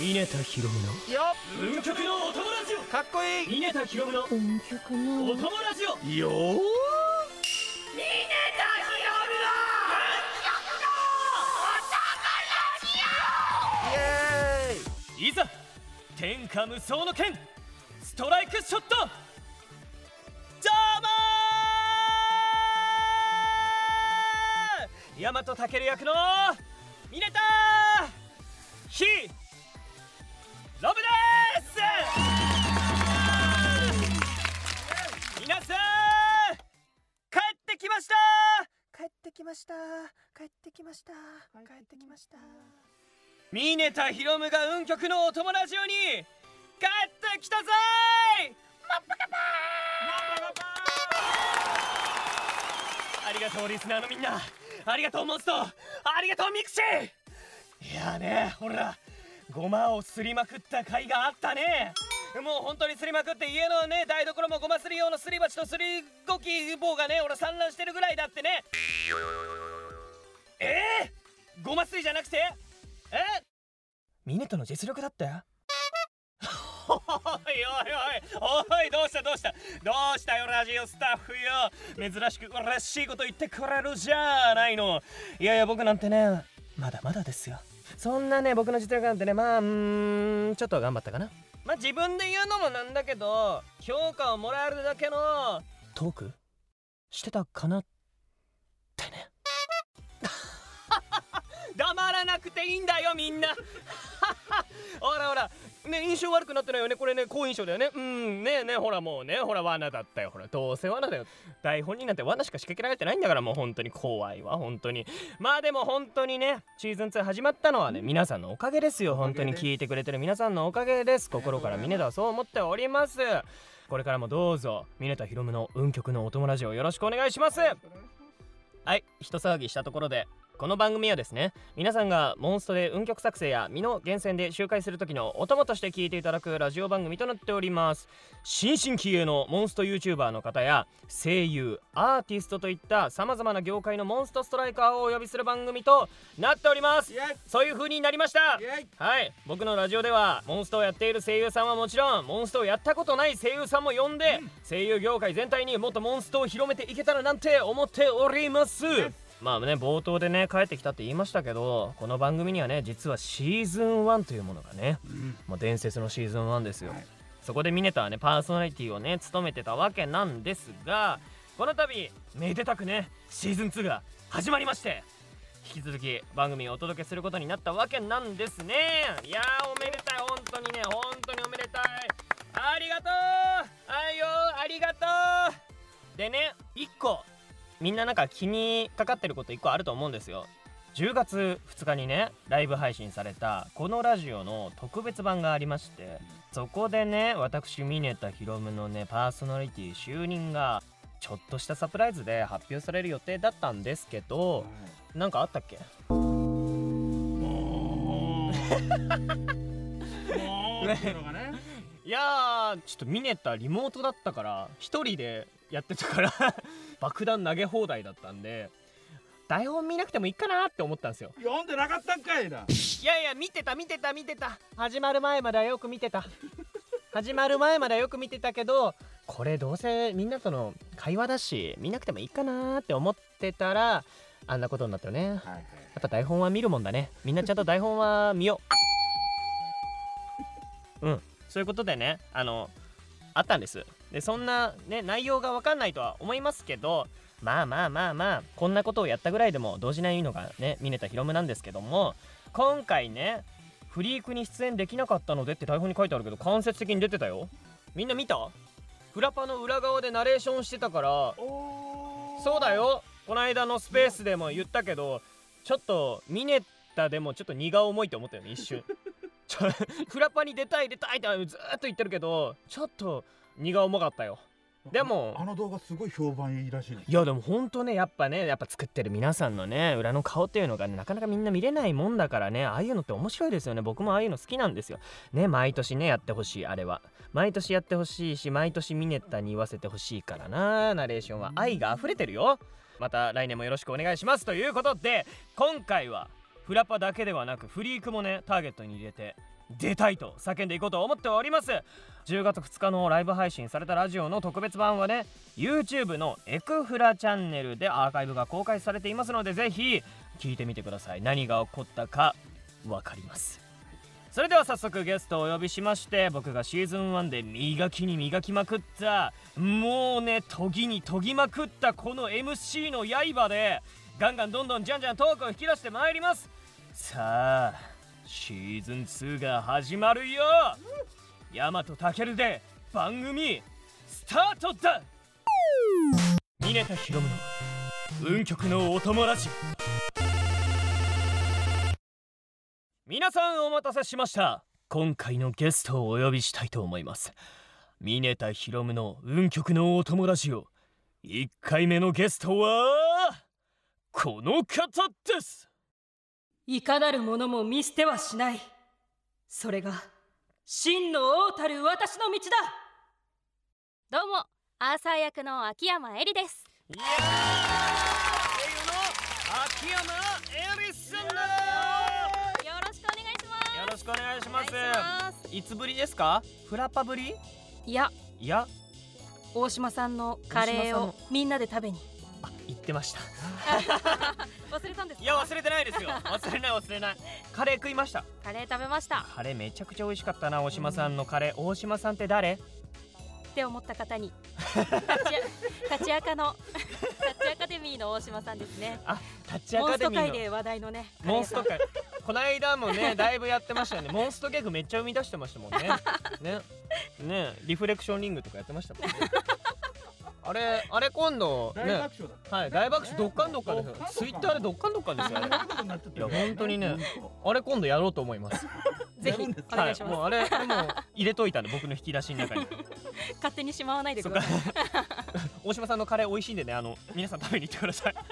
峰田ひろむのよ運極のお友ラジオかっこいい。峰田ひろむの運極のお友ラジオよー。イエーイいざ天下無双の剣ストライクショット。ジャーマー大和健役のミネタヒロブです。皆さん帰ってきました。帰ってきました。帰ってきました。帰ってきました。ミネタヒロムが運極のお友ラジオに帰ってきたぜー。ありがとうリスナーのみんな。ありがとうモンスト。ありがとうミクシー。いやーねほらゴマをすりまくった甲斐があったね。もう本当にすりまくって家のね台所もゴマすり用のすり鉢とすりこぎ棒がね俺散乱してるぐらいだってね。えー、ゴマすりじゃなくて？え？ミネタの実力だったよ。おいおいおいおいどうしたどうした？どうしたよラジオスタッフよ。珍しく嬉しいこと言ってくれるじゃないの。いやいや僕なんてねまだまだですよ。そんなね僕の実力なんてねまあうんちょっと頑張ったかな。まあ自分で言うのもなんだけど評価をもらえるだけのトーク？してたかなってね。黙らなくていいんだよみんな。ほらほらね印象悪くなってないよね。これね好印象だよね。うんねえねえほらもうねほら罠だったよ。ほらどうせ罠だよ。台本になんて罠しか仕掛けられてないんだからもう本当に。怖いわ本当に。まあでも本当にねシーズン2始まったのはね皆さんのおかげですよ。本当に聞いてくれてる皆さんのおかげです。心からミネタはそう思っております。これからもどうぞミネタヒロムの運極のお友ラジオよろしくお願いします。はい一騒ぎしたところでこの番組はですね皆さんがモンストで運曲作成や身の源泉で周回する時のお供として聞いていただくラジオ番組となっております。新進気鋭のモンスト YouTuber の方や声優アーティストといったさまざまな業界のモンストストライカーをお呼びする番組となっております。そういう風になりました。はい。僕のラジオではモンストをやっている声優さんはもちろんモンストをやったことない声優さんも呼んで、声優業界全体にもっとモンストを広めていけたらなんて思っておりますまあね冒頭でね帰ってきたって言いましたけどこの番組にはね実はシーズン1というものがねうん。もう伝説のシーズン1ですよ、はい。そこでミネタはねパーソナリティをね務めてたわけなんですがこの度めでたくねシーズン2が始まりまして引き続き番組をお届けすることになったわけなんですね。いやーおめでたい。本当にね本当におめでたい。ありがとう。あいよありがとう。でね1個みんななんか気にかかってること1個あると思うんですよ。10月2日にねライブ配信されたこのラジオの特別版がありましてそこでね私ミネタヒロムのねパーソナリティ就任がちょっとしたサプライズで発表される予定だったんですけどなんかあったっけ？いやーちょっとミネタリモートだったから一人でやってたから 爆弾投げ放題だったんで台本見なくてもいいかなって思ったんですよ。読んでなかったんかいな。いやいや見てた見てた見てた。始まる前まではよく見てた。始まる前まではよく見てたけどこれどうせみんなとの会話だし見なくてもいいかなって思ってたらあんなことになったよね。やはいはい。っぱ台本は見るもんだね。みんなちゃんと台本は見よう。うん。そういうことでねあのあったんですでそんなね内容が分かんないとは思いますけどまあまあまあまあこんなことをやったぐらいでも動じないのがねミネタヒロムなんですけども今回ねフリークに出演できなかったのでって台本に書いてあるけど間接的に出てたよ。みんな見た？フラパの裏側でナレーションしてたから。そうだよ。この間のスペースでも言ったけどちょっとミネタでもちょっと荷が重いと思ったよね一瞬。フラパに出たい出たいってずーっと言ってるけどちょっと荷が重かったよ。でもあの動画すごい評判いいらしいです。いやでもほんとねやっぱねやっぱ作ってる皆さんのね裏の顔っていうのがねなかなかみんな見れないもんだからねああいうのって面白いですよね。僕もああいうの好きなんですよ。ね毎年ねやってほしいあれは。毎年やってほしいし毎年ミネッタに言わせてほしいからなナレーションは。愛が溢れてるよ。また来年もよろしくお願いします。ということで今回はフラパだけではなくフリークもねターゲットに入れて出たいと叫んでいこうと思っております。10月2日のライブ配信されたラジオの特別版はね YouTube のエクフラチャンネルでアーカイブが公開されていますのでぜひ聞いてみてください。何が起こったか分かります。それでは早速ゲストをお呼びしまして僕がシーズン1で磨きに磨きまくったもうね研ぎに研ぎまくったこの MC の刃でガンガンどんどんじゃんじゃんトークを引き出してまいります。さあシーズン2が始まるよ。ヤマトタケルで番組スタートだ。峰田ヒロムの運極のお供ラジオ皆さんお待たせしました。今回のゲストをお呼びしたいと思います。峰田ヒロムの運極のお供ラジオ1回目のゲストはこの方です。いかなる者も見捨てはしない。それが真の王たる私の道だ。どうもアーサー役の秋山絵里です。いやー声優の秋山エリスさんだ。よろしくお願いします。よろしくお願いします。いします。いつぶりですか？フラッパぶり？いや。いや。大島さんのカレーをみんなで食べに。あ言ってました。忘れたんですか？いや忘れてないですよ。忘れない忘れない。カレー食いました。カレー食べました。カレーめちゃくちゃ美味しかったな大島さんの。カレー大島さんって誰？って思った方に。立ち 立ちアカの立ちアカデミーの大島さんですね。あタッチアカデミーの。界で話題のねモンスト界。この間もねだいぶやってましたよね。モンストギャグめっちゃ生み出してましたもんね。ね。ね。リフレクションリングとかやってましたもんねあれあれ今度大ね爆笑だはい大爆笑どっかんどっかですツイッターでどっかんどっかですよいや本当にね本あれ今度やろうと思います。ぜひ。お願いします、はい、もうあれでも入れといたんで僕の引き出しの中に。勝手にしまわないでください。大島さんのカレー美味しいんでねあの皆さん食べに行ってください。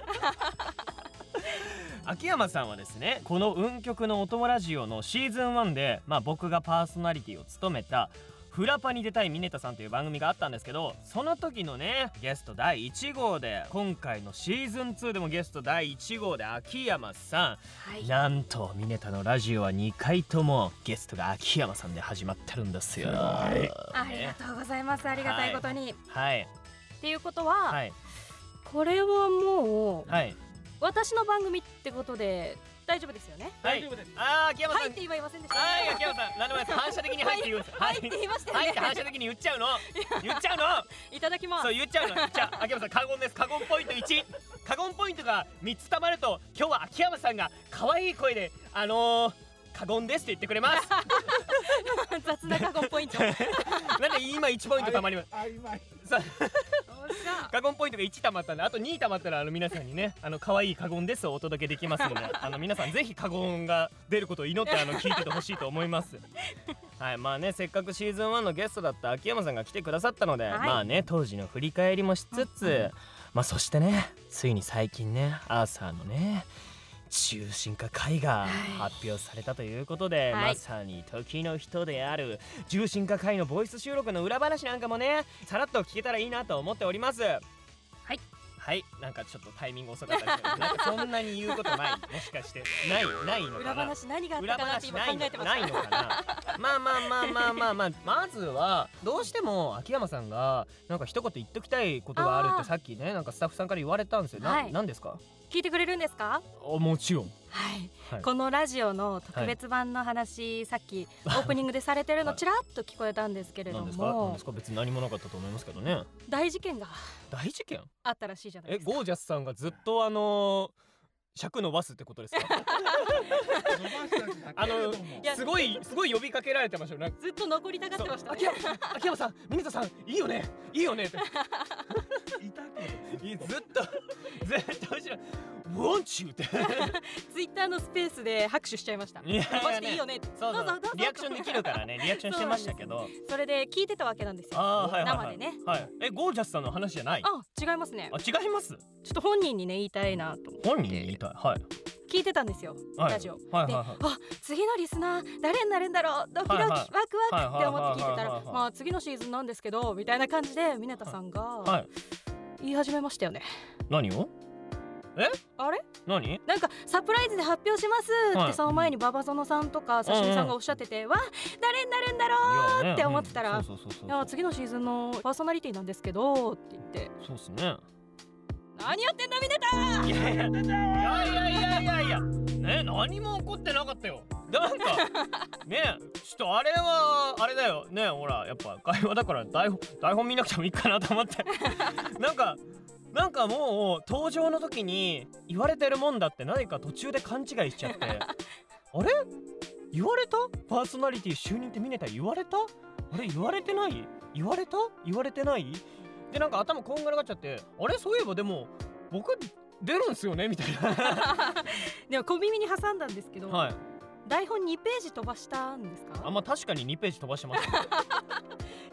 秋山さんはですねこの「運極のお供ラジオ」のシーズン1で、まあ、僕がパーソナリティを務めた「フラパに出たいミネタさん」という番組があったんですけどその時のねゲスト第1号で今回のシーズン2でもゲスト第1号で秋山さはい。んなんとミネタのラジオは2回ともゲストが秋山さんで始まってるんですよ。すごい。ありねがとうございます。ありがたいことに、はい。っていうことは、はい。これはもうはい。私の番組ってことで大丈夫ですよね？はい大丈夫ですあー秋山さんはいって言いませんでしたはい、秋山さん、何でもないです。反射的にはいって言うんです。はいって言いましたよねはいって反射的に言っちゃうの。言っちゃうの。いただきますそう言っちゃうの。じゃあ、秋山さん、過言です。過言ポイント1。過言ポイントが3つ貯まると、今日は秋山さんが可愛い声で、あのー、過言ですって言ってくれます。雑な過言ポイント なんで今1ポイント貯まります？曖昧 過言ポイントが1貯まったんで、あと2貯まったら、あの皆さんにね、あの可愛い過言ですをお届けできますので、あの皆さんぜひ過言が出ることを祈ってあの聞いててほしいと思います。はい、まあね、せっかくシーズン1のゲストだった秋山さんが来てくださったので、はいまあね、当時の振り返りもしつつ、まあそしてね、ついに最近ね、アーサーのね。中心化会が発表されたということで、はい。まさに時の人である重心化会のボイス収録の裏話なんかもねさらっと聞けたらいいなと思っております。はい。はい。なんかちょっとタイミング遅かったですけどなんかそんなに言うことない。もしかして。ないないの裏かな。話何があった裏かなって今考えてましないのかな。まあまあまあまあまあまあまずはどうしても秋山さんがなんか一言言っときたいことがあるってさっきねなんかスタッフさんから言われたんですよ、なはい。なんですか？た聞いてくれるんですか？あもちろん。はい、はい。このラジオの特別版の話、さっきオープニングでされてるのはい。ちらっと聞こえたんですけれども。ですか？別に何もなかったと思いますけどね。大事件が大事件？あったらしいじゃないえですか。ゴージャスさんがずっとあのー尺伸ばすってことですか？あのすごいすごい呼びかけられてましたよ。なんかずっと残りたがってました秋山さん秋山さんミネタさんいいよね？いいよね？って。い。たけずっとずっと後ろ「Want you」って。ツイッターのスペースで拍手しちゃいました。いや飛ばしていいよね？そうそう。どうぞどうぞ。リアクションできるからね。リアクションしてましたけど。それで聞いてたわけなんですよ。はいはい、はい、生でね。はい。えゴージャスさんの話じゃない？あ違いますね。あ違います？ちょっと本人にね言いたいなと本人に言いたい？はい。聞いてたんですよ、はい。ラジオ。で、はいはいはい。あ次のリスナー誰になるんだろうドキドキ、はいはい。ワクワクって思って聞いてたらまあ次のシーズンなんですけどみたいな感じでミネタさんがはい。言い始めましたよね、何を？あれ？何？なんかサプライズで発表しますって、はい。その前に馬場園さんとか刺身さんがおっしゃってて、わ誰になるんだろうって思ってたら次のシーズンのパーソナリティなんですけどって言って。そうっすね何やってんだミネタいやいやいやいやいやね何も起こってなかったよ。なんか ねちょっとあれはあれだよ。ねほらやっぱ会話だから台本台本見なくてもいいかなと思って。なんかなんかもう登場の時に言われてるもんだって何か途中で勘違いしちゃって。あれ？言われた？パーソナリティ就任ってミネタ言われた？あれ言われてない？言われた？言われてない？でなんか頭こんがらがっちゃってあれ？そういえばでも僕出るんすよね？みたいな。でも小耳に挟んだんですけど、はい。台本2ページ飛ばしたんですか？あまあ確かに2ページ飛ばしてます2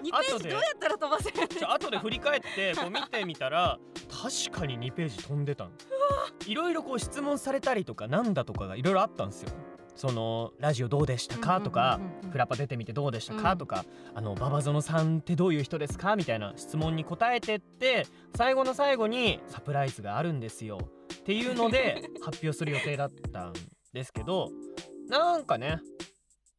ページどうやったら飛ばせるんですじゃかあ後で振り返ってこう見てみたら確かに2ページ飛んでたの いろいろこう質問されたりとかなんだとかがいろいろあったんですよそのラジオどうでしたか？とかフラパ出てみてどうでしたか？うん。とかあの馬場園さんってどういう人ですか？みたいな質問に答えてって最後の最後にサプライズがあるんですよ。っていうので発表する予定だったんですけどなんかね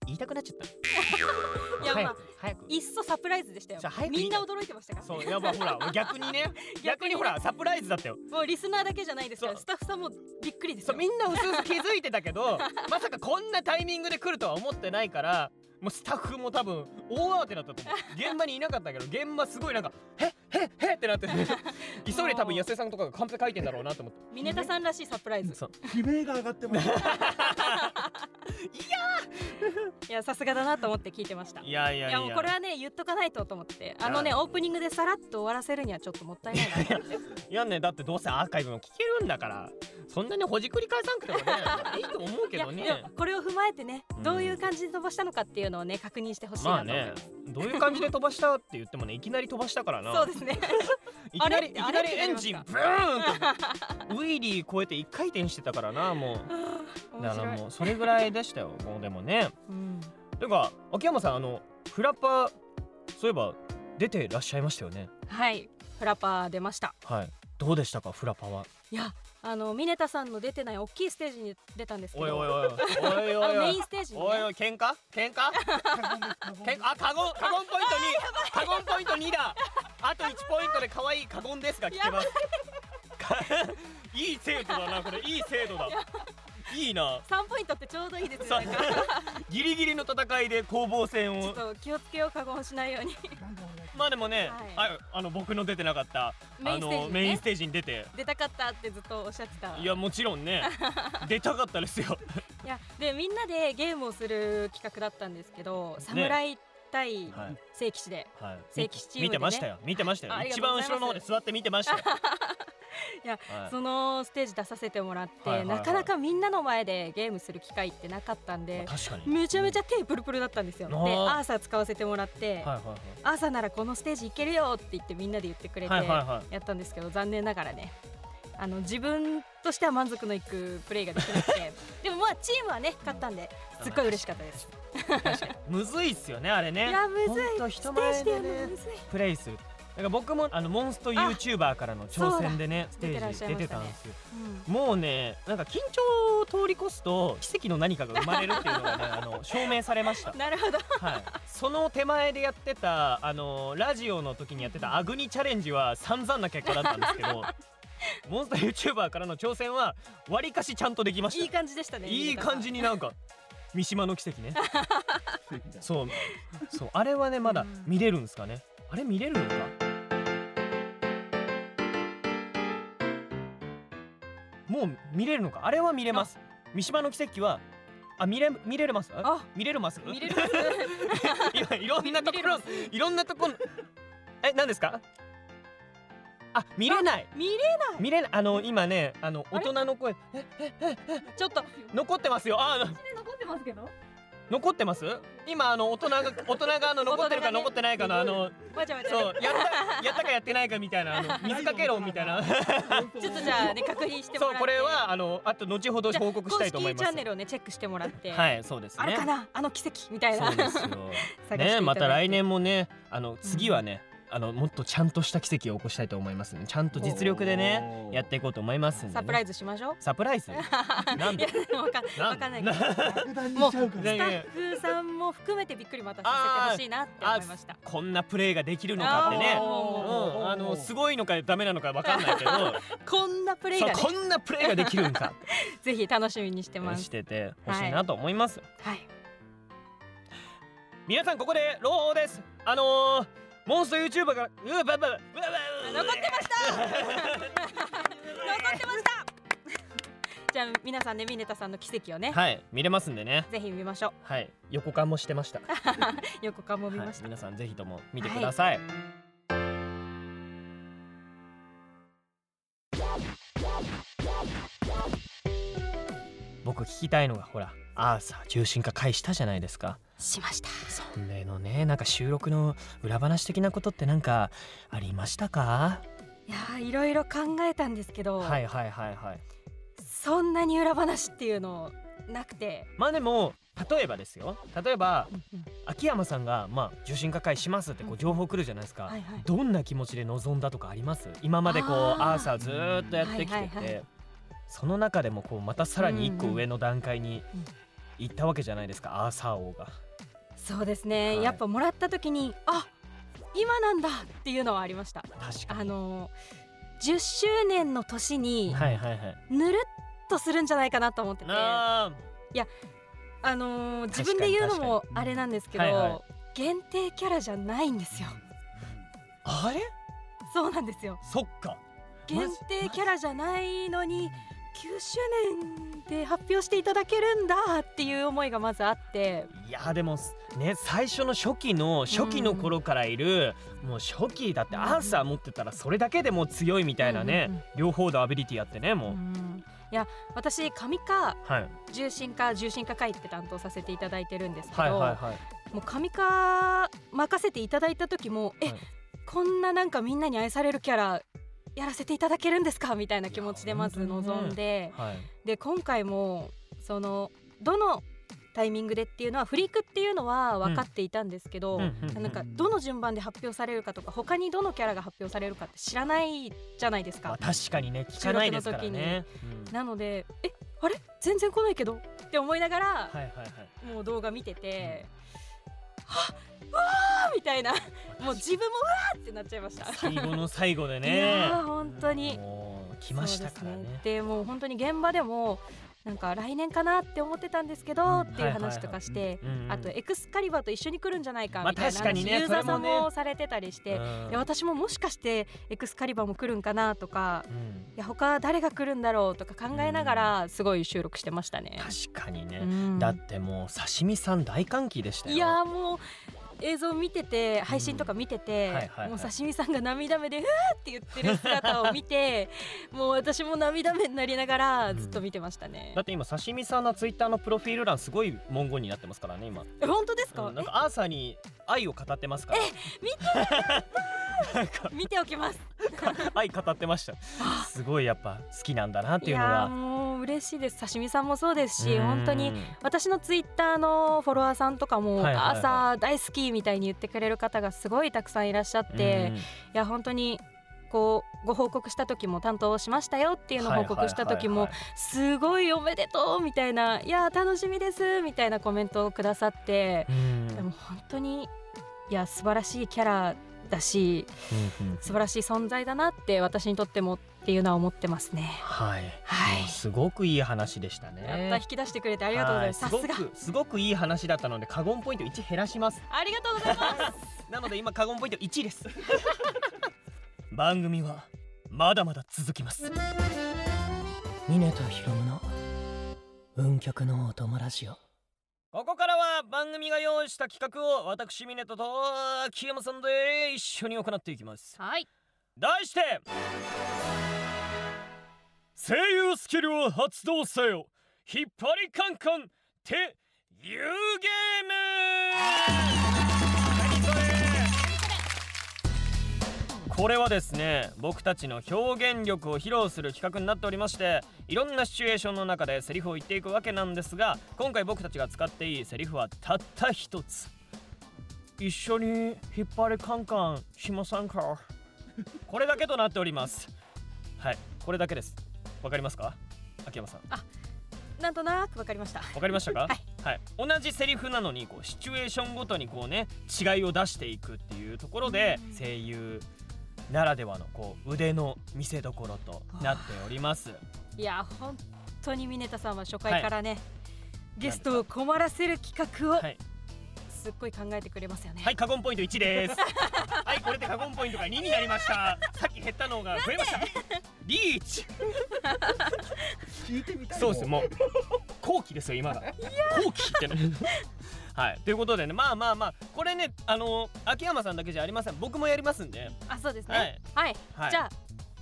言いたくなっちゃった。いやまあ早くいっそサプライズでしたよ。みんな驚いてましたから。そうやばほら 逆にね。逆にほらサプライズだったよ。もうリスナーだけじゃないですからそう。スタッフさんもびっくりですよ。そうみんなうすうす気づいてたけど まさかこんなタイミングで来るとは思ってないからもうスタッフも多分大慌てだったと思う。現場にいなかったけど現場すごいなんか「へっへっへっ」ってなってて急いで多分安江さんとかがカンペ書いてんだろうなと思って。ミネタさんらしいサプライズ。悲鳴が上がってます。いや さすがだなと思って聞いてました。いやいやいや。もうこれはね言っとかないとと思ってあのねオープニングでさらっと終わらせるにはちょっともったいないなと思って。いやねだってどうせアーカイブも聞けるんだからそんなにほじくり返さんくてもねいいと思うけどね。これを踏まえてねうん。どういう感じで飛ばしたのかっていうのをね確認してほしいまあねなと思います、どういう感じで飛ばしたって言ってもねいきなり飛ばしたから。なそうですね。いきなりいきなりエンジンあブーンってウィリー超えて一回転してたからなもう だからもうそれぐらいでしたよ。もうでもね。うん。てか秋山さんあのフラッパーそういえば出てらっしゃいましたよね。はい。フラパー出ました。はい。どうでしたかフラパは？いやあのミネタさんの出てない大きいステージに出たんですけど。おいおいおいおいおいおいおい。あのメインステージにね。おいおい喧嘩？喧嘩？喧嘩あカゴンカゴンポイント2カゴンポイント2だ。あと1ポイントで可愛いカゴンですが聞けます。かい。い制度だなこれ。いい制度だいいな。3ポイントってちょうどいいですさよなんかギリギリの戦いで攻防戦を。ちょっと気をつけよう過言しないように。まあでもね、はい。ああの僕の出てなかったメイあンステージにねのメインステージに出て。出たかったってずっとおっしゃってた。いやもちろんね。出たかったですよ。いやでみんなでゲームをする企画だったんんですけど、侍対はい。聖騎士で。はい。正規チームでね。見てましたよ。見てましたよ。一番後ろの方で座って見てましたよ。いやはい。そのステージ出させてもらって、なかなかみんなの前でゲームする機会ってなかったんで、めちゃめちゃ手プルプルだったんですよ。であーアーサー使わせてもらって、はいはいアーサーならこのステージいけるよって言ってみんなで言ってくれてやったんですけど残念ながらねあの自分としては満足のいくプレーができなくて。でもまあチームはね勝ったんですっごい嬉しかったです。むずいっすよねあれね。いやむずい。ほんと人前でね。プレイする。だから僕もあのモンスト YouTuber からの挑戦でねステージ出てたんですよ。うん。もうねなんか緊張を通り越すと奇跡の何かが生まれるっていうのがね あの証明されました。なるほど。はい、その手前でやってたあのラジオの時にやってたアグニチャレンジは散々な結果だったんですけど モンスター YouTuber からの挑戦はわりかしちゃんとできました。いい感じでしたね。いい感じになんか三島の奇跡ね。そう。そう。あれはねまだうん見れるんですかね。あれ見れるのか？もう見れるのか？あれは見れます。三島の奇跡はあ見れ見れます？あ。見れるます？見れる。ます。今いろんなところいろんなところえ何ですか？あ見れない。見れ見れない。あの今ねあの大人の声。えちょっと残ってますよ。あってますけど？残ってます？今あの大人が 大人があの残ってるか残ってないかのあの。そうやったやったかやってないかみたいなあの 水かけ論みたいな ちょっとじゃあね確認してもらって。そうこれはあのあと後ほど報告したいと思います公式チャンネルをねチェックしてもらって。はいそうですねあれかな？あの奇跡みたいな。そうですよねまた来年もねあの次はね、あのもっとちゃんとした奇跡を起こしたいと思いますねちゃんと実力でねやっていこうと思いますんで、ね、サプライズしましょう？サプライズ？なんでわかんなわかんない。けどもうしちゃうから。ねタッフさんも含めてびっくりまたさせてほしいなって思いました。こんなプレーができるのかってね。あー。うん、あのすごいのかダメなのかわかんないけど。こんなプレイそうがねこんなプレーができるんか。ぜひ楽しみにしてます。しててほしいなと思います、はい。皆さんここで朗報です。あのー、モンスト YouTuber がうわばばばばば残ってました。残ってました。じゃあ皆さんねミネタさんの奇跡をね。はい見れますんでね。ぜひ見ましょう。はい横感もしてました。横顔も見ました、はい、皆さんぜひとも見てください、僕聞きたいのがほらアーサー重心化回したじゃないですか。しました。そんでのねなんか収録の裏話的なことってなんかありましたか？いやーいろいろ考えたんですけど、はいはいはいはい。そんなに裏話っていうのなくて、まあでも例えばですよ。例えば秋山さんがまあ受信化会しますってこう情報来るじゃないですか、はいはい。どんな気持ちで臨んだとかあります？今までこうアー。サーずーっとやってきてて、はいはいはい。その中でもこうまたさらに一個うんうん。上の段階にうん行ったわけじゃないですか、アーサー王が。そうですね、はい。やっぱもらった時にあ今なんだっていうのはありました。確かあのー10周年の年ににはいはいはい。ぬるっとするんじゃないかなと思ってて、ああのー自分で言うのもあれなんですけど、はいはい。限定キャラじゃないんですよ。ーあれ？そうなんですよ。そっか。限定キャラじゃないのに9周年で発表していただけるんだっていう思いがまずあって。いやでもね最初の初期の初期の頃からいる、もう初期だってうん。アーサー持ってたらそれだけでもう強いみたいなね、うんうんうん。両方のアビリティあってねもう、うんいや私神化はい。重心化重心化会って担当させていただいてるんですけど、はいはいはい。もう神化任せていただいた時も、えはい。こんななんかみんなに愛されるキャラやらせていただけるんですか？みたいな気持ちでまず臨んで、はい。で今回もそのどのタイミングでっていうのはフリークっていうのは分かっていたんですけど、うん。うんうんなんかどの順番で発表されるかとか他にどのキャラが発表されるかって知らないじゃないですか。まあ、確かにね聞かないですからね、うん。なのでえあれ？全然来ないけど？って思いながら、はいはいはい。もう動画見てて、はっわーみたいな。もう自分もわーってなっちゃいました。最後の最後でいねやー本当に。もう来ましたからね。ですでもう本当に現場でもなんか来年かなって思ってたんですけど、っていう話とかして、あとエクスカリバーと一緒に来るんじゃないかまあみたいな話、ねユーザーさんもされてたりして、うん。で私ももしかしてエクスカリバーも来るんかなとかうん。いや他誰が来るんだろうとか考えながらすごい収録してましたね。確かにね、うん。だってもう刺身さん大歓喜でしたよ。いやーもう映像見てて配信とか見てて、もう刺身さんが涙目で「うわ!」って言ってる姿を見て もう私も涙目になりながらずっと見てましたね。だって今刺身さんのツイッターのプロフィール欄すごい文言になってますからね今、え本当ですか,、うんなんかアーサーに愛を語ってますから。見てなんか見ておきます。愛語ってました。すごいやっぱ好きなんだなっていうのが。もう嬉しいです。刺身さんもそうですしうん。本当に私のツイッターのフォロワーさんとかも、朝大好きみたいに言ってくれる方がすごいたくさんいらっしゃって、いや本当にこうご報告した時も担当しましたよっていうのを報告した時もすごいおめでとうみたいないや楽しみですみたいなコメントをくださってうん。でも本当にいや素晴らしいキャラだしうんうん素晴らしい存在だなって私にとってもっていうのは思ってますね。はい、はい。すごくいい話でしたね。やった引き出してくれてありがとうございます。さすがはすごくすごくいい話だったのでカゴンポイント1減らします。ありがとうございます。なので今カゴンポイント1です。番組はまだまだ続きます。ミネとヒロムの運極のお友ラジオここからは番組が用意した企画を私ミネトと秋山さんで一緒に行っていきます。はい。題して声優スキルを発動せよ。引っ張りカンカンっていうゲームこれはですね僕たちの表現力を披露する企画になっておりましていろんなシチュエーションの中でセリフを言っていくわけなんですが今回僕たちが使っていいセリフはたった一つ。一緒に引っ張りカンカンしませんか？これだけとなっております。はいこれだけです。わかりますか？秋山さん。なんとなくわかりました。わかりましたか？はい、はい、同じセリフなのにこうシチュエーションごとにこうね違いを出していくっていうところで声優ならではのこう腕の見せ所となっておりますいや本当にミネタさんは初回からね、ゲストを困らせる企画をはいすっごい考えてくれますよね、はい、カゴンポイント1です。はい、これでカゴンポイントが2になりました。さっき減ったのが増えました。リーチ。聞いてみたいそうです、もう 後期ですよ今が。後期ってね。はい、ということでね、まあまあまあ、これね、あの秋山さんだけじゃありません。僕もやりますんで。あそうですはいねはい、はいじゃあ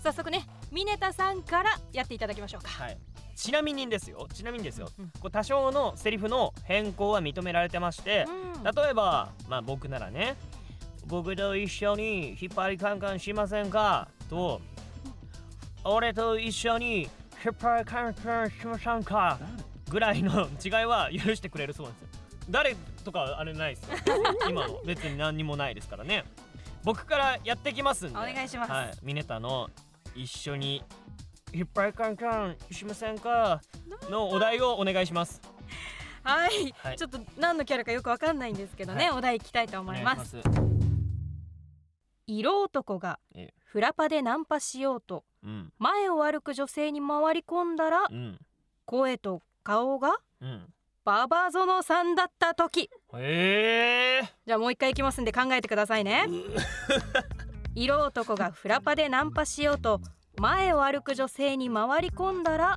早速ねミネタさんからやっていただきましょうかはい。ちなみにですよ。ちなみにですよ。うんこう多少のセリフの変更は認められてまして、うん例えば、まあ僕ならね、僕と一緒に引っ張りカンカンしませんか？と、俺と一緒に引っ張りカンカンしませんか？ぐらいの違いは許してくれるそうですよ。誰とかあれないですよ。今の別に何にもないですからね。僕からやってきますんで。お願いします。はい、ミネタの一緒に。引っ張りカンカンしませんか？のお題をお願いします。はい、はい。ちょっと何のキャラかよくわかんないんですけどね、はい。お題いきたいと思います。色男がええ。フラパでナンパしようとうん、前を歩く女性に回り込んだらうん、声と顔がうん。ババゾノさんだった時。へえ。じゃあもう一回いきますんで考えてくださいね。色男がフラパでナンパしようと前を歩く女性に回り込んだら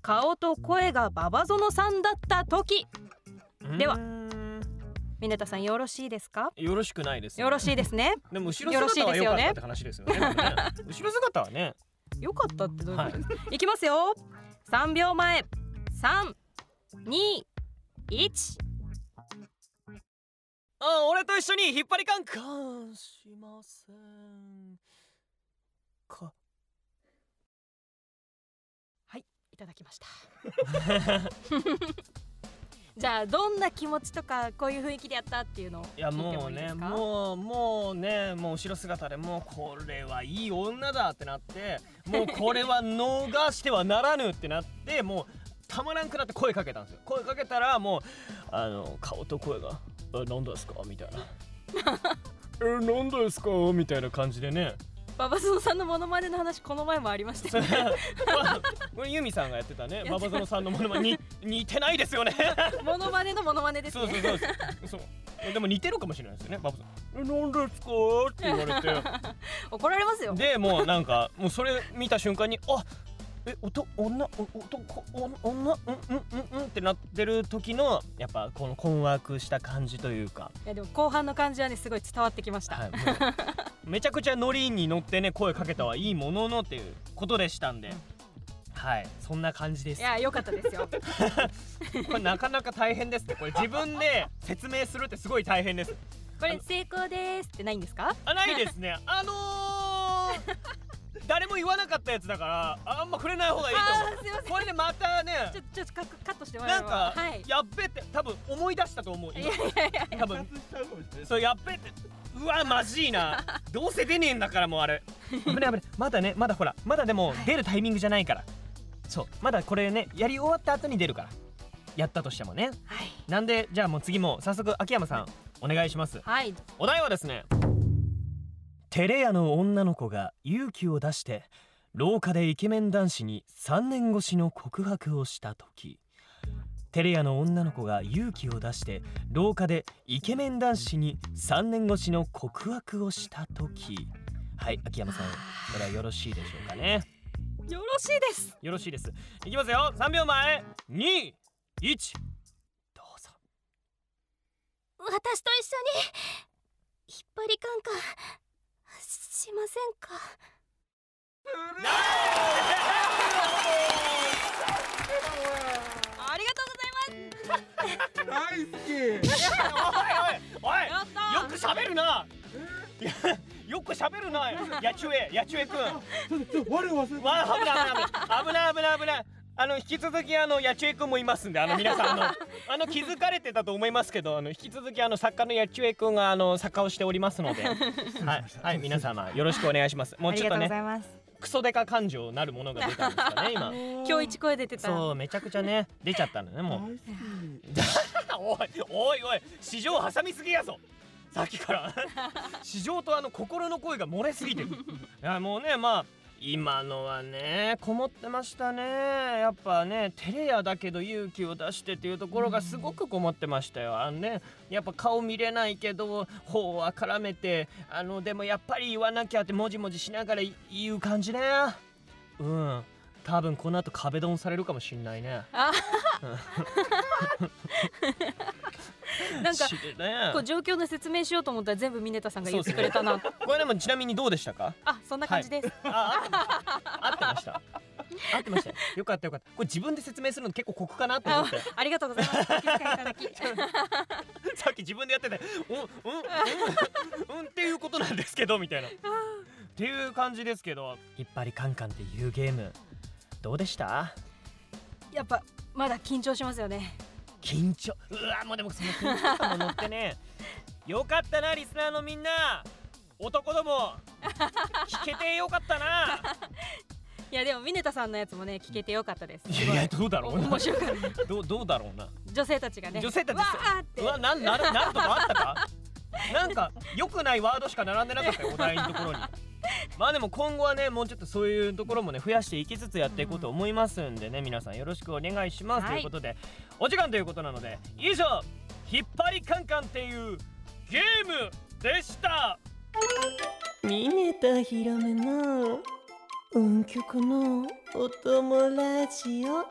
顔と声がババゾノさんだった時。では。ミネタさんよろしいですか？よろしくないです、よろしいですね。でも後ろよろしい姿は良かですよね。ったって話ですよね。ね 後ろ姿はね。よかったってどういうこと？ですか、い、きますよ。3秒前321あ、俺と一緒に引っ張りカンカンしません。か。いただきました。じゃあどんな気持ちとかこういう雰囲気でやったっていうのをいやもうねもうもうねもう後ろ姿でもうこれはいい女だってなってもうこれは逃してはならぬってなってもうたまらんくなって声かけたんですよ。声かけたらもうあの顔と声が「え何ですか?」みたいな「え何ですか?」みたいな感じでね。ババゾノさんのモノマネの話この前もありましたそよね。れこれユミさんがやってたね。てババゾノさんのものまねに似てないですよね。モノマネのモノマネですそうねそうそう。そう。でも似てるかもしれないですよねババゾノ「え何ですか?」って言われて。怒られますよ。でもうなんかもうそれ見た瞬間にあえおと女お男お女うんうんうんうんってなってる時のやっぱこの困惑した感じというか、いやでも後半の感じはねすごい伝わってきました、はい、めちゃくちゃノリに乗ってね声かけたはいいもののっていうことでしたんで、はいそんな感じです。いや良かったですよ。これなかなか大変ですねこれ自分で説明するってすごい大変です。これ成功ですってないんですか？あないですね。あのー、誰も言わなかったやつだからあんま触れない方がいいと思う。これでまたねちょちょっとカッカットしてもらえなんか、はい。やっべって多分思い出したと思う今。いやいやいや多分。そうやっべって。うわマジいな。どうせ出ねえんだからもうあれ。危ない危ない。まだねまだほらまだでも出るタイミングじゃないから。そうまだこれねやり終わった後に出るから。やったとしてもね。はい。なんでじゃあもう次も早速秋山さんお願いします。はい。お題はですねテレ屋の女の子が勇気を出して廊下でイケメン男子に3年越しの告白をした時テレ屋の女の子が勇気を出して廊下でイケメン男子に3年越しの告白をした時はい秋山さんこれはよろしいでしょうかね。よろしいです。よろしいです。いきますよ。3秒前21どうぞ。私と一緒に引っ張りカンカンしませんか？ありがとうございます大好き おいおいおいよく喋るな。よく喋るな。やちゅえ、やちゅえくん。危ない危ない危ない危ない危ない危ない。あの引き続きあの八千恵くんもいますんであの皆さん あの。あの気づかれてたと思いますけどあの引き続きあの作家の八千恵くんがあの作家をしておりますので。はい。はい皆様よろしくお願いします。もうちょっとねクソデカ感情なるものが出たんですかね今。今日一声出てた。そうめちゃくちゃね出ちゃったのねもう。おいおいおい市場挟みすぎやぞ。さっきから。市場とあの心の声が漏れすぎてる。いやもうねまあ今のはねこもってましたね。やっぱね照れ屋だけど勇気を出してっていうところがすごくこもってましたよ。あのねやっぱ顔見れないけど頬は絡めてあのでもやっぱり言わなきゃってもじもじしながら言う感じね。うん。多分この後壁ドンされるかもしんないね なんかこう状況の説明しようと思ったら全部ミネタさんが言ってくれたな。これでもちなみにどうでしたか？あそんな感じです、あ合ってました。合ってました。よよかったよかった。これ自分で説明するの結構酷かなと思って。ありがとうございます。さっき自分でやっててうんうんうんうんっていうことなんですけどみたいな。っていう感じですけど引っ張りカンカンっていうゲームどうでした？やっぱまだ緊張しますよね緊張。うわもうでもその緊張感も乗ってね。よかったなリスナーのみんな。男ども。聞けてよかったな。いやでもミネタさんのやつもね聞けてよかったです。いやどうだろうな。面白かった。どうどうだろうな。女性たちがね。女性たちわーって。うわなんなるなるとかあったか？なんか良くないワードしか並んでなかったよお題のところに まあでも今後はねもうちょっとそういうところもね増やしていきつつやっていこうと思いますんでね、皆さんよろしくお願いします、はい。ということでお時間ということなので以上「引っ張りカンカン」っていうゲームでした。ミネタヒロムの運極のお供ラジオ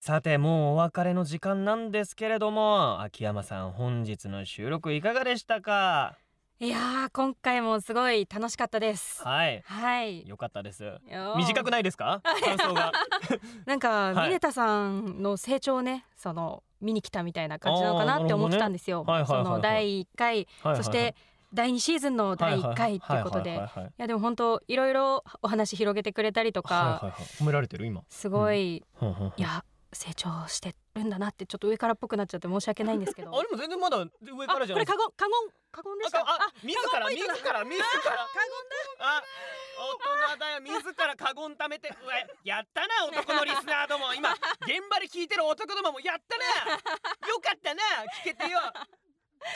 さてもうお別れの時間なんですけれども秋山さん本日の収録いかがでしたか？いやー今回もすごい楽しかったです。はい。はい。よかったです。短くないですか？感想が。なんか、はいミネタさんの成長をねその見に来たみたいな感じなのかなって思ってたんですよ、あーなるほどね。はいはいはいはい。その第1回そして第2シーズンの第1回っていうことで。いやでも本当いろいろお話広げてくれたりとか、はいはいはい。褒められてる今。すごい、ふん。ふんふん。いや成長してるんだなってちょっと上からっぽくなっちゃって申し訳ないんですけど。あでも全然まだ上からじゃないあこれカゴンカゴンカゴンでしたああ自ら自ら自ら あ大人だよ自らカゴン貯めて。うわやったな 男のリスナーども。今現場で聞いてる男どももやったな。よかったな聞けてよ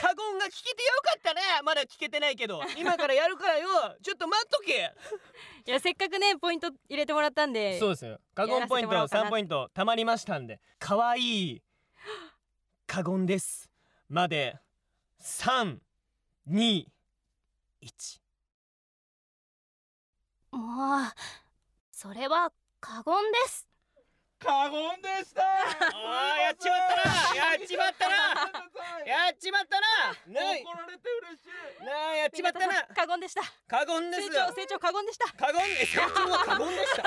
カゴンが聞けてよかったなまだ聞けてないけど。今からやるからよ。ちょっと待っとけ。いやせっかくねポイント入れてもらったんでそうですよ。カゴンポイントやらせてもらおうかな。3ポイント貯まりましたんで。かわい。いカゴンです。まで321もうそれは過言です過言でした。あーやっちまったな。やっちまったな。やっちまったな。な怒られて嬉しい。なあやっちまったな。カゴンでした。カゴンです成長成長カゴンでした。カゴンえ成長はカゴンでした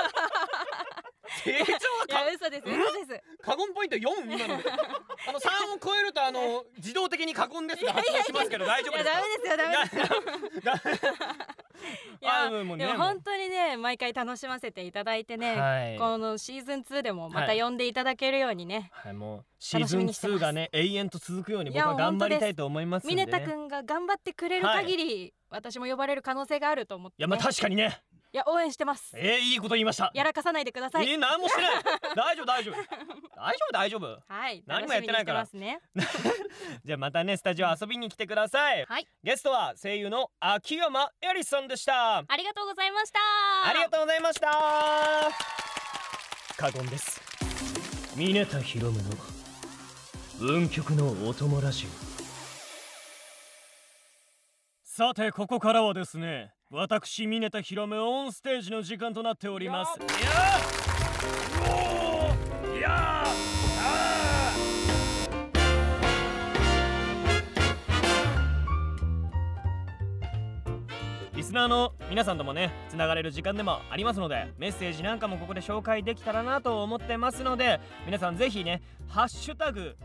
成長はいカや嘘です嘘です。カゴンポイント4今ので。あの3を超えるとあの自動的にカゴンですが発動しますけど大丈いや夫ですかダメですよダメです。よ いやあもうもうねでも本当にね毎回楽しませていただいてね、はい。このシーズン2でもまはい。た呼んでいただけるようにね、はいもうシー楽しズンみにしてます。2がね永遠と続くように僕いやは頑張りたい本と思いますんでね。ミネタ君が頑張ってくれる限り、私も呼ばれる可能性があると思って、ね、いやまあ確かにねいや応援してます。えー、いいこと言いました。やらかさないでください、えー、何もしてない。大丈夫大丈夫。大丈夫大丈夫。はい何もやってないから。ね。じゃあまたねスタジオ遊びに来てください、はい。ゲストは声優の秋山エリさんでした。ありがとうございました。ありがとうございました。カゴンです。ミネタヒロムの運極のお供ラジさてここからはですね私ミネタヒロムオンステージの時間となっております。いやーおーいやーあーリスナーの皆さんともねつながれる時間でもありますのでメッセージなんかもここで紹介できたらなと思ってますので皆さんぜひねハッシュタグ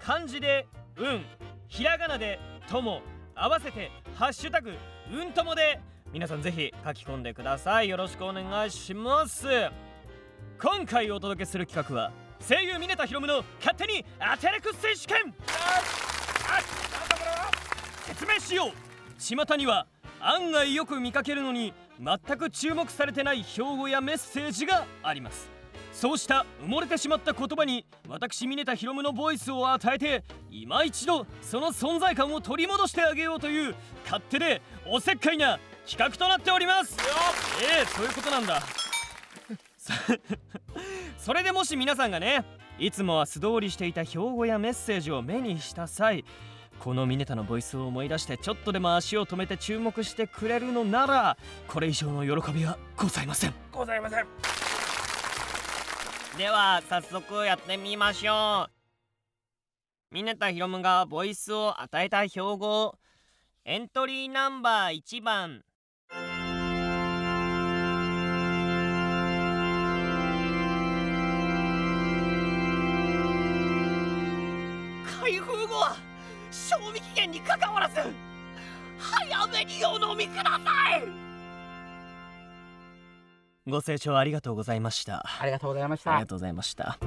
漢字で運ひらがなでとも合わせてハッシュタグうんともで皆さんぜひ書き込んでください。よろしくお願いします。今回お届けする企画は声優峰田ひろむの勝手にアテレク選手権。説明しよう。巷には案外よく見かけるのに全く注目されてない標語やメッセージがあります。そうした埋もれてしまった言葉に私峰田ひろむのボイスを与えて今一度その存在感を取り戻してあげようという勝手でおせっかいな企画となっております。ええそういうことなんだ。そ それでもし皆さんがねいつもは素通りしていた標語やメッセージを目にした際このミネタのボイスを思い出してちょっとでも足を止めて注目してくれるのならこれ以上の喜びはございません。ございません。では早速やってみましょう。ミネタヒロムがボイスを与えた標語エントリーナンバー1番賞味期限にかかわらず早めにお飲みください。ご清聴ありがとうございました。ありがとうございました。ありがとうございました。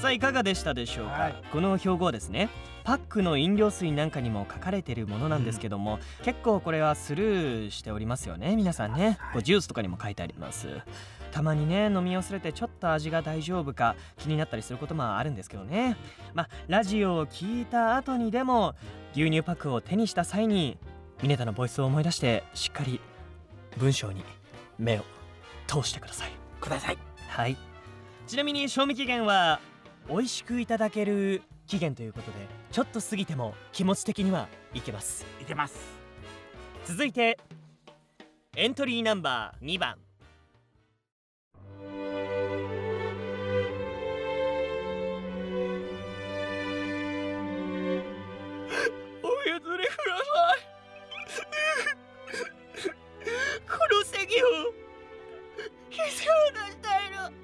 さあいかがでしたでしょうか、はい。この標語はですねパックの飲料水なんかにも書かれているものなんですけども、結構これはスルーしておりますよね皆さんね。こうジュースとかにも書いてあります。たまにね飲み忘れてちょっと味が大丈夫か気になったりすることもあるんですけどね。まあラジオを聞いた後にでも牛乳パックを手にした際にミネタのボイスを思い出してしっかり文章に目を通してください。ください。はい。ちなみに賞味期限は美味しくいただける期限ということでちょっと過ぎても気持ち的にはいけます。いけます。続いてエントリーナンバー2番席を必要としている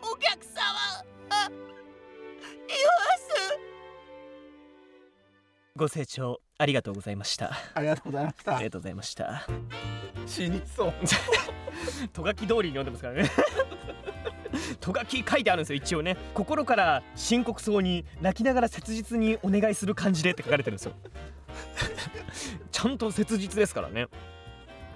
お客様あいます。ご清聴ありがとうございました。ありがとうございました。ありがとうございました。死にそう。とがき通りに読んでますからねとがき書いてあるんですよ一応ね。心から深刻そうに泣きながら切実にお願いする感じでって書かれてるんですよ。ちゃんと切実ですからね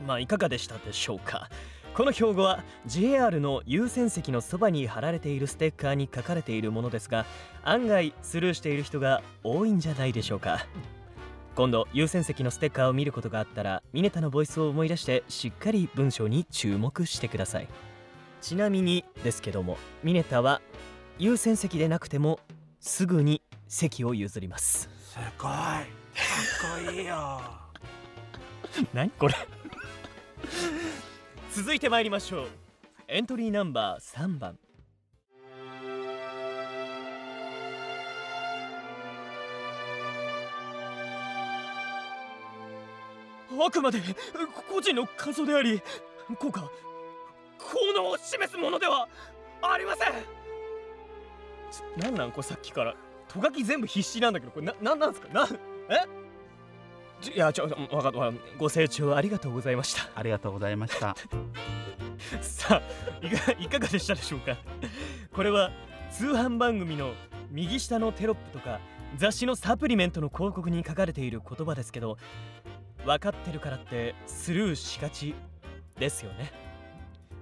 まあいかがでしたでしょうか？この標語は JR の優先席のそばに貼られているステッカーに書かれているものですが案外スルーしている人が多いんじゃないでしょうか。今度優先席のステッカーを見ることがあったらミネタのボイスを思い出してしっかり文章に注目してください。ちなみにですけどもミネタは優先席でなくてもすぐに席を譲ります。すごい。かっこいいよ。何これ？続いて参りましょう。エントリーナンバー3番あくまで個人の感想であり効果効能を示すものではありません。なんなん？これさっきから。とがき全部必死なんだけどこれななんなんですか？なえ？ちいやちょわかったわかったご清聴ありがとうございました。ありがとうございました。さあいかいかがでしたでしょうか？これは通販番組の右下のテロップとか雑誌のサプリメントの広告に書かれている言葉ですけど分かってるからってスルーしがちですよね。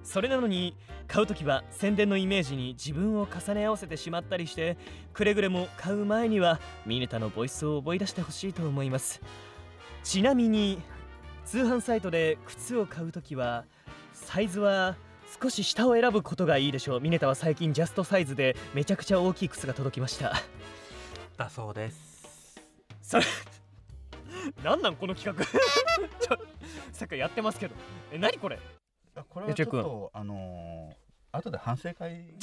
それなのに買う時は宣伝のイメージに自分を重ね合わせてしまったりしてくれぐれも買う前にはミネタのボイスを思い出してほしいと思いますちなみに通販サイトで靴を買う時はサイズは少し下を選ぶことがいいでしょう。ミネタは最近ジャストサイズでめちゃくちゃ大きい靴が届きました。だそうです。それなんなんこの企画？ちょさっきやってますけど。え何これ？これはちょっとあのー、後で反省会 い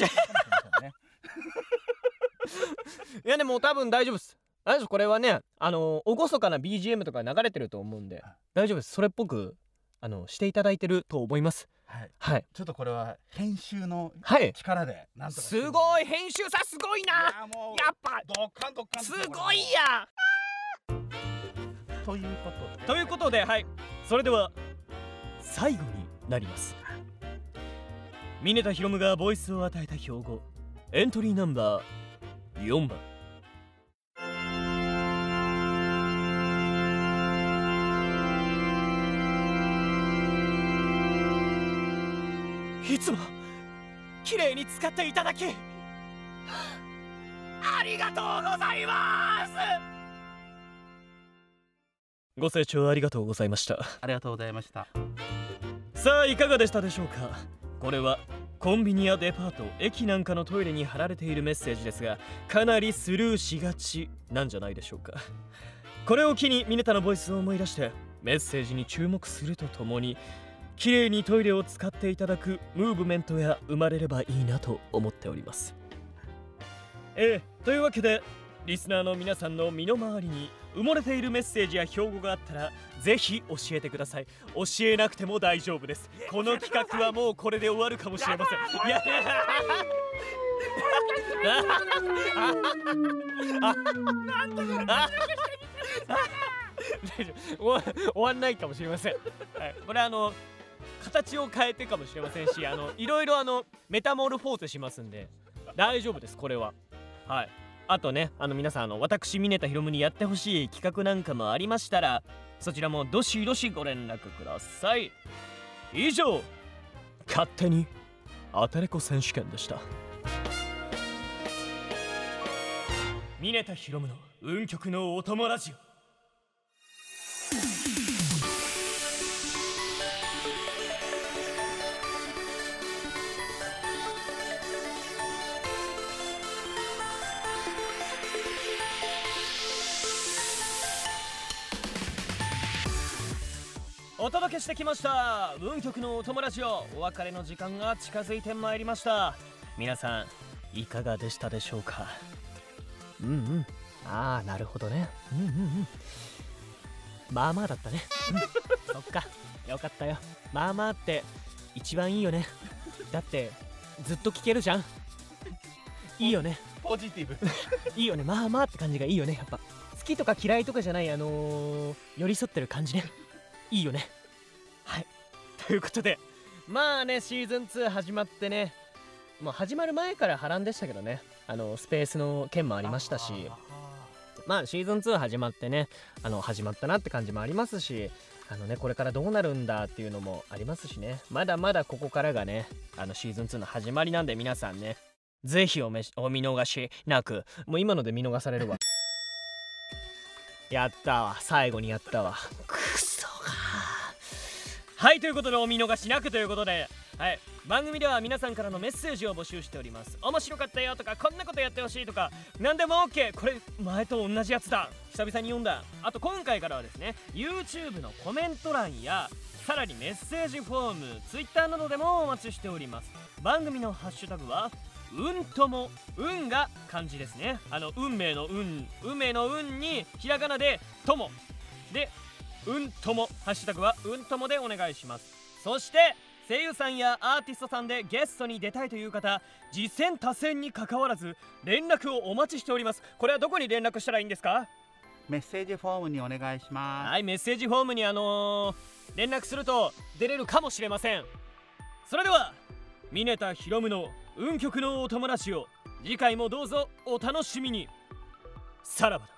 やでも多分大丈夫です大丈夫これはねあの厳かな BGM とか流れてると思うんで大丈夫です。それっぽくあのしていただいてると思います。はい。はい。ちょっとこれは編集のはい。力でなんとかす。ごい編集さすごいいなやもうやっぱドッカンドッカンすごいや。ということで。ということではい。それでは最後になります。峰田博夢がボイスを与えた標語エントリーナンバー4番いつも綺麗に使っていただきありがとうございます。ご清聴ありがとうございました。ありがとうございました。さあいかがでしたでしょうか？これはコンビニやデパート駅なんかのトイレに貼られているメッセージですがかなりスルーしがちなんじゃないでしょうか？これを機にミネタのボイスを思い出してメッセージに注目するとともに綺麗にトイレを使っていただくムーブメントや生まれればいいなと思っております。ええというわけでリスナーの皆さんの身の回りに埋もれているメッセージや標語があったらぜひ教えてください。教えなくても大丈夫です。この企画はもうこれで終わるかもしれません。いや終わ終わんないかもしれません、はい、これあの形を変えてかもしれませんしあのいろいろあのメタモルフォーゼしますんで大丈夫ですこれは。はい。あとねあの皆さんあの私ミネタヒロムにやってほしい企画なんかもありましたらそちらもどしどしご連絡ください。以上勝手にアテレコ選手権でした。ミネタヒロムの運極のお供ラジオ。届けしてきました。運極のお友達をお別れの時間が近づいてまいりました。皆さんいかがでしたでしょうか？うんうん。ああなるほどね。うんうんうん。まあまあだったね、うん、そっか。よかったよ。まあまあって一番いいよね。だってずっと聞けるじゃん。いいよね。ポジティブ。いいよね。まあまあって感じがいいよねやっぱ。好きとか嫌いとかじゃないあのー、寄り添ってる感じね。いいよね。はいということでまあねシーズン2始まってねもう始まる前から波乱でしたけどね。あのスペースの件もありましたし。まあシーズン2始まってねあの始まったなって感じもありますしあのねこれからどうなるんだっていうのもありますしね。まだまだここからがねあのシーズン2の始まりなんで皆さんねぜひおめお見逃しなく。もう今ので見逃されるわ。やったわ。最後にやったわ。くそ。はいということでお見逃しなくということではい番組では皆さんからのメッセージを募集しております。面白かったよとかこんなことやってほしいとか何でも OK これ前と同じやつだ。久々に読んだ。あと今回からはですね YouTube のコメント欄やさらにメッセージフォーム Twitter などでもお待ちしております。番組のハッシュタグは運とも運が漢字ですね。あの運命の運運命の運にひらがなでとも。で運ともハッシュタグは運ともでお願いします。そして声優さんやアーティストさんでゲストに出たいという方次戦多戦にかかわらず連絡をお待ちしております。これはどこに連絡したらいいんですか？メッセージフォームにお願いします。はいメッセージフォームにあのー、連絡すると出れるかもしれません。それではミネタヒロムの運極のお友達を次回もどうぞお楽しみに。さらばだ